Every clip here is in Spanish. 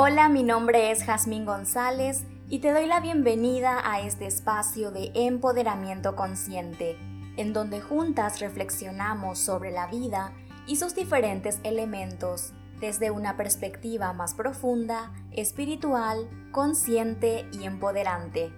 Hola, mi nombre es Jazmín González y te doy la bienvenida a este espacio de empoderamiento consciente, en donde juntas reflexionamos sobre la vida y sus diferentes elementos desde una perspectiva más profunda, espiritual, consciente y empoderante.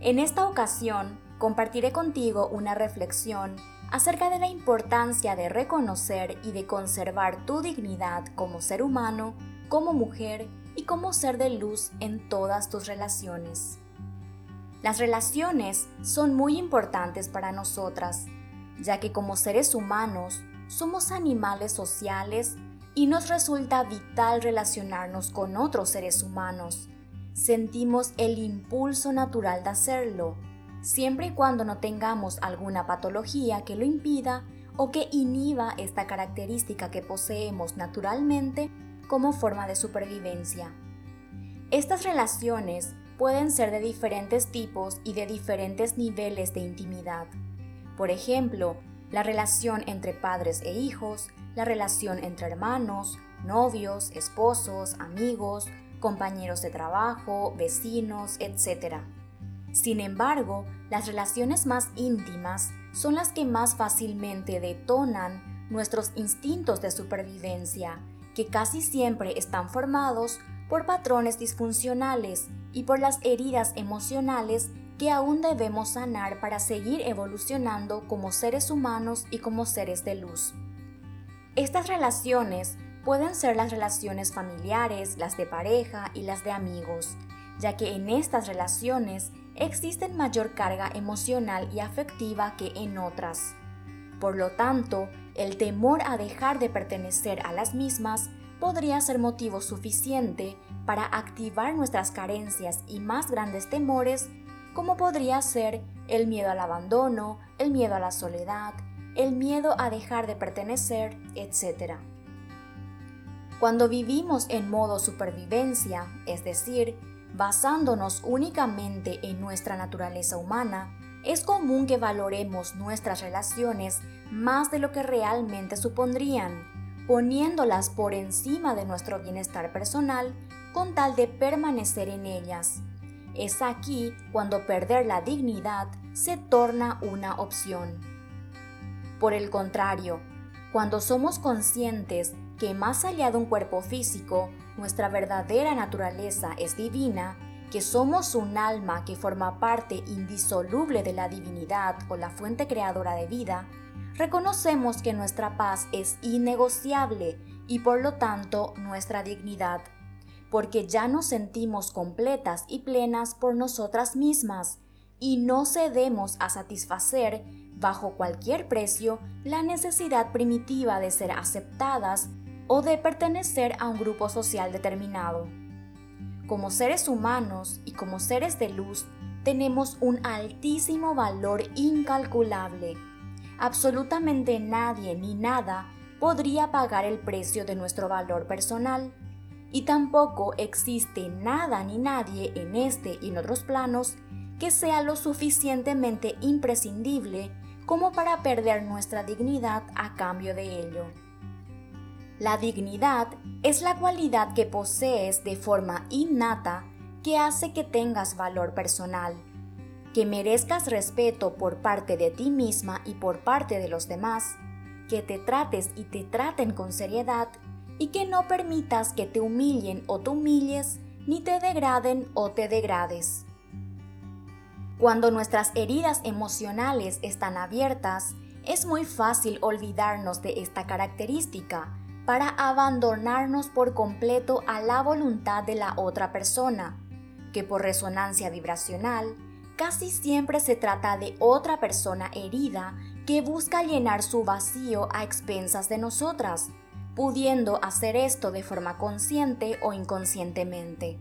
En esta ocasión, compartiré contigo una reflexión acerca de la importancia de reconocer y de conservar tu dignidad como ser humano, como mujer y como ser de luz en todas tus relaciones. Las relaciones son muy importantes para nosotras, ya que como seres humanos somos animales sociales y nos resulta vital relacionarnos con otros seres humanos. Sentimos el impulso natural de hacerlo, siempre y cuando no tengamos alguna patología que lo impida o que inhiba esta característica que poseemos naturalmente como forma de supervivencia. Estas relaciones pueden ser de diferentes tipos y de diferentes niveles de intimidad. Por ejemplo, la relación entre padres e hijos, la relación entre hermanos, novios, esposos, amigos, compañeros de trabajo, vecinos, etc. Sin embargo, las relaciones más íntimas son las que más fácilmente detonan nuestros instintos de supervivencia, que casi siempre están formados por patrones disfuncionales y por las heridas emocionales que aún debemos sanar para seguir evolucionando como seres humanos y como seres de luz. Estas relaciones pueden ser las relaciones familiares, las de pareja y las de amigos, ya que en estas relaciones existen mayor carga emocional y afectiva que en otras. Por lo tanto, el temor a dejar de pertenecer a las mismas podría ser motivo suficiente para activar nuestras carencias y más grandes temores como podría ser el miedo al abandono, el miedo a la soledad, el miedo a dejar de pertenecer, etc. Cuando vivimos en modo supervivencia, es decir, basándonos únicamente en nuestra naturaleza humana, es común que valoremos nuestras relaciones más de lo que realmente supondrían, poniéndolas por encima de nuestro bienestar personal con tal de permanecer en ellas. Es aquí cuando perder la dignidad se torna una opción. Por el contrario, cuando somos conscientes que más allá de un cuerpo físico, nuestra verdadera naturaleza es divina, que somos un alma que forma parte indisoluble de la divinidad o la fuente creadora de vida, reconocemos que nuestra paz es innegociable y por lo tanto nuestra dignidad porque ya nos sentimos completas y plenas por nosotras mismas y no cedemos a satisfacer, bajo cualquier precio, la necesidad primitiva de ser aceptadas o de pertenecer a un grupo social determinado. Como seres humanos y como seres de luz, tenemos un altísimo valor incalculable. Absolutamente nadie ni nada podría pagar el precio de nuestro valor personal y tampoco existe nada ni nadie en este y en otros planos que sea lo suficientemente imprescindible como para perder nuestra dignidad a cambio de ello. La dignidad es la cualidad que posees de forma innata que hace que tengas valor personal, que merezcas respeto por parte de ti misma y por parte de los demás, que te trates y te traten con seriedad y que no permitas que te humillen o te humilles, ni te degraden o te degrades. Cuando nuestras heridas emocionales están abiertas, es muy fácil olvidarnos de esta característica para abandonarnos por completo a la voluntad de la otra persona, que por resonancia vibracional casi siempre se trata de otra persona herida que busca llenar su vacío a expensas de nosotras pudiendo hacer esto de forma consciente o inconscientemente.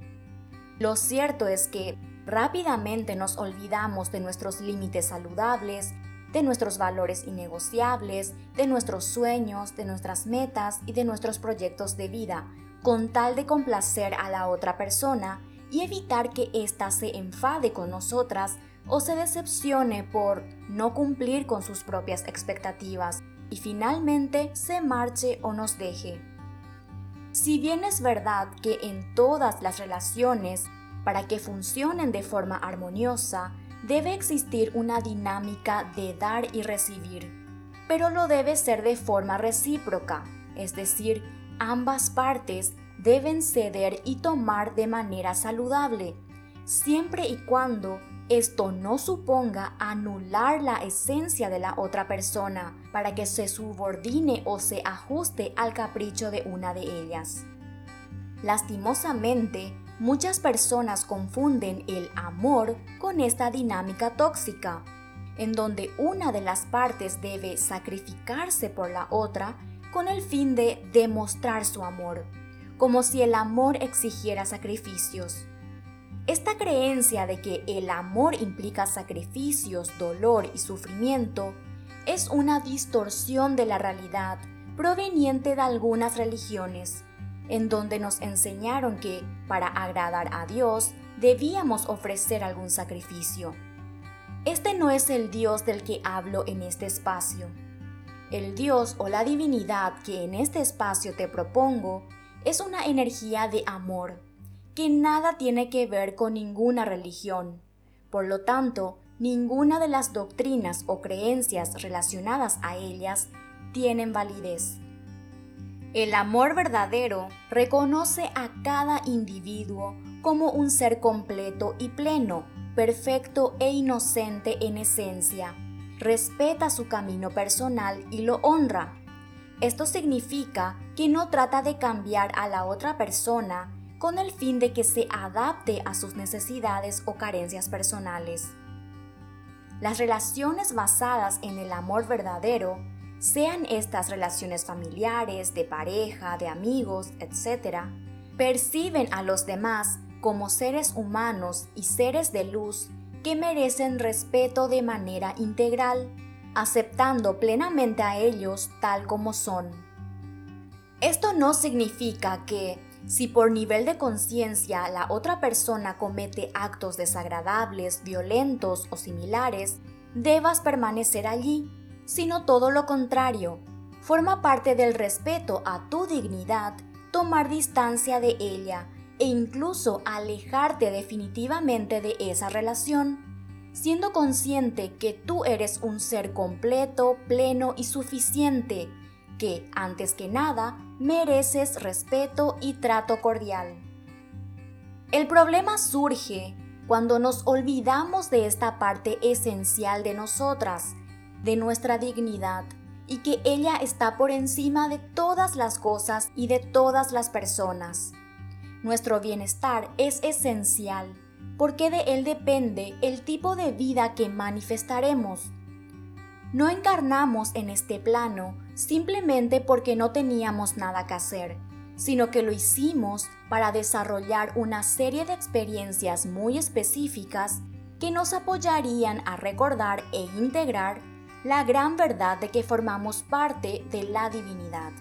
Lo cierto es que rápidamente nos olvidamos de nuestros límites saludables, de nuestros valores innegociables, de nuestros sueños, de nuestras metas y de nuestros proyectos de vida, con tal de complacer a la otra persona y evitar que ésta se enfade con nosotras o se decepcione por no cumplir con sus propias expectativas y finalmente se marche o nos deje. Si bien es verdad que en todas las relaciones, para que funcionen de forma armoniosa, debe existir una dinámica de dar y recibir, pero lo debe ser de forma recíproca, es decir, ambas partes deben ceder y tomar de manera saludable, siempre y cuando esto no suponga anular la esencia de la otra persona para que se subordine o se ajuste al capricho de una de ellas. Lastimosamente, muchas personas confunden el amor con esta dinámica tóxica, en donde una de las partes debe sacrificarse por la otra con el fin de demostrar su amor, como si el amor exigiera sacrificios. Esta creencia de que el amor implica sacrificios, dolor y sufrimiento es una distorsión de la realidad proveniente de algunas religiones, en donde nos enseñaron que para agradar a Dios debíamos ofrecer algún sacrificio. Este no es el Dios del que hablo en este espacio. El Dios o la divinidad que en este espacio te propongo es una energía de amor que nada tiene que ver con ninguna religión. Por lo tanto, ninguna de las doctrinas o creencias relacionadas a ellas tienen validez. El amor verdadero reconoce a cada individuo como un ser completo y pleno, perfecto e inocente en esencia. Respeta su camino personal y lo honra. Esto significa que no trata de cambiar a la otra persona con el fin de que se adapte a sus necesidades o carencias personales. Las relaciones basadas en el amor verdadero, sean estas relaciones familiares, de pareja, de amigos, etc., perciben a los demás como seres humanos y seres de luz que merecen respeto de manera integral, aceptando plenamente a ellos tal como son. Esto no significa que, si por nivel de conciencia la otra persona comete actos desagradables, violentos o similares, debas permanecer allí, sino todo lo contrario. Forma parte del respeto a tu dignidad tomar distancia de ella e incluso alejarte definitivamente de esa relación, siendo consciente que tú eres un ser completo, pleno y suficiente, que, antes que nada, mereces respeto y trato cordial. El problema surge cuando nos olvidamos de esta parte esencial de nosotras, de nuestra dignidad, y que ella está por encima de todas las cosas y de todas las personas. Nuestro bienestar es esencial, porque de él depende el tipo de vida que manifestaremos. No encarnamos en este plano simplemente porque no teníamos nada que hacer, sino que lo hicimos para desarrollar una serie de experiencias muy específicas que nos apoyarían a recordar e integrar la gran verdad de que formamos parte de la divinidad.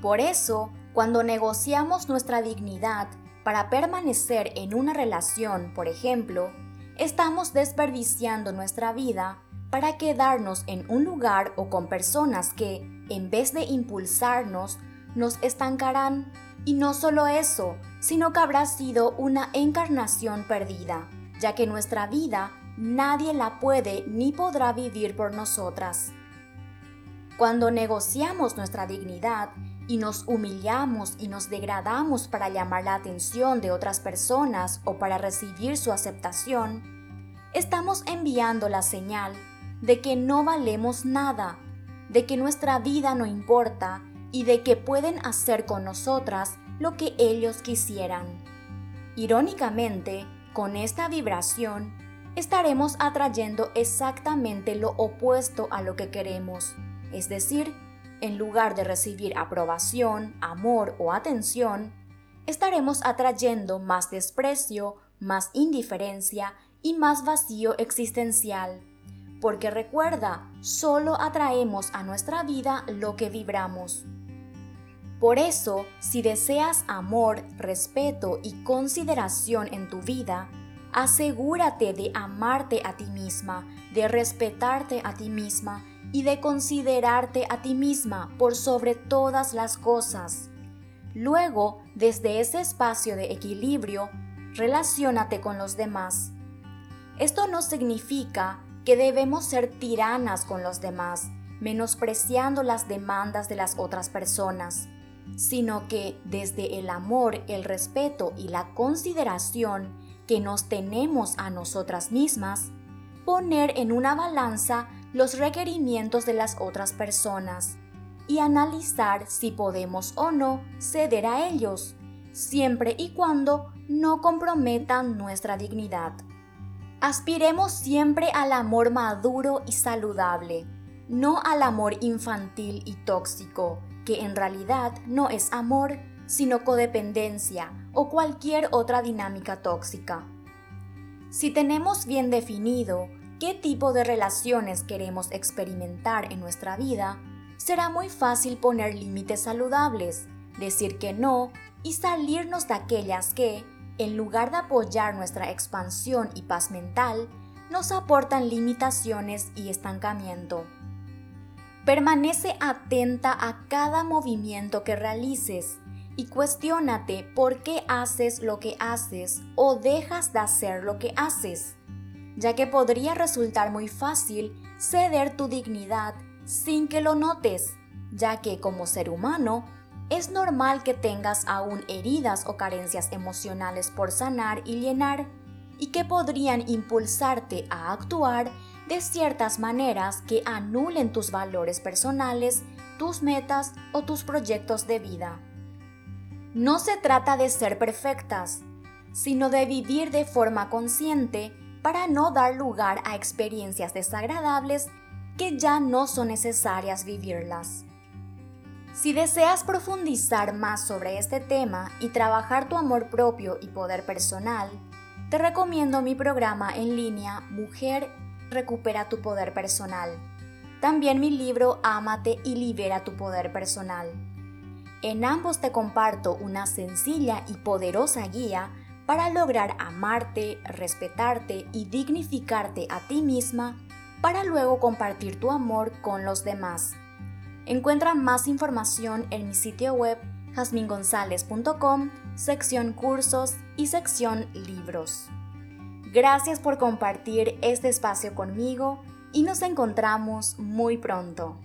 Por eso, cuando negociamos nuestra dignidad para permanecer en una relación, por ejemplo, estamos desperdiciando nuestra vida para quedarnos en un lugar o con personas que, en vez de impulsarnos, nos estancarán. Y no solo eso, sino que habrá sido una encarnación perdida, ya que nuestra vida nadie la puede ni podrá vivir por nosotras. Cuando negociamos nuestra dignidad y nos humillamos y nos degradamos para llamar la atención de otras personas o para recibir su aceptación, estamos enviando la señal de que no valemos nada, de que nuestra vida no importa y de que pueden hacer con nosotras lo que ellos quisieran. Irónicamente, con esta vibración, estaremos atrayendo exactamente lo opuesto a lo que queremos, es decir, en lugar de recibir aprobación, amor o atención, estaremos atrayendo más desprecio, más indiferencia y más vacío existencial porque recuerda, solo atraemos a nuestra vida lo que vibramos. Por eso, si deseas amor, respeto y consideración en tu vida, asegúrate de amarte a ti misma, de respetarte a ti misma y de considerarte a ti misma por sobre todas las cosas. Luego, desde ese espacio de equilibrio, relaciónate con los demás. Esto no significa que debemos ser tiranas con los demás, menospreciando las demandas de las otras personas, sino que desde el amor, el respeto y la consideración que nos tenemos a nosotras mismas, poner en una balanza los requerimientos de las otras personas y analizar si podemos o no ceder a ellos, siempre y cuando no comprometan nuestra dignidad. Aspiremos siempre al amor maduro y saludable, no al amor infantil y tóxico, que en realidad no es amor, sino codependencia o cualquier otra dinámica tóxica. Si tenemos bien definido qué tipo de relaciones queremos experimentar en nuestra vida, será muy fácil poner límites saludables, decir que no y salirnos de aquellas que, en lugar de apoyar nuestra expansión y paz mental, nos aportan limitaciones y estancamiento. Permanece atenta a cada movimiento que realices y cuestiónate por qué haces lo que haces o dejas de hacer lo que haces, ya que podría resultar muy fácil ceder tu dignidad sin que lo notes, ya que como ser humano es normal que tengas aún heridas o carencias emocionales por sanar y llenar y que podrían impulsarte a actuar de ciertas maneras que anulen tus valores personales, tus metas o tus proyectos de vida. No se trata de ser perfectas, sino de vivir de forma consciente para no dar lugar a experiencias desagradables que ya no son necesarias vivirlas. Si deseas profundizar más sobre este tema y trabajar tu amor propio y poder personal, te recomiendo mi programa en línea Mujer Recupera tu Poder Personal. También mi libro Ámate y Libera tu Poder Personal. En ambos te comparto una sencilla y poderosa guía para lograr amarte, respetarte y dignificarte a ti misma para luego compartir tu amor con los demás. Encuentra más información en mi sitio web jasmingonzalez.com, sección cursos y sección libros. Gracias por compartir este espacio conmigo y nos encontramos muy pronto.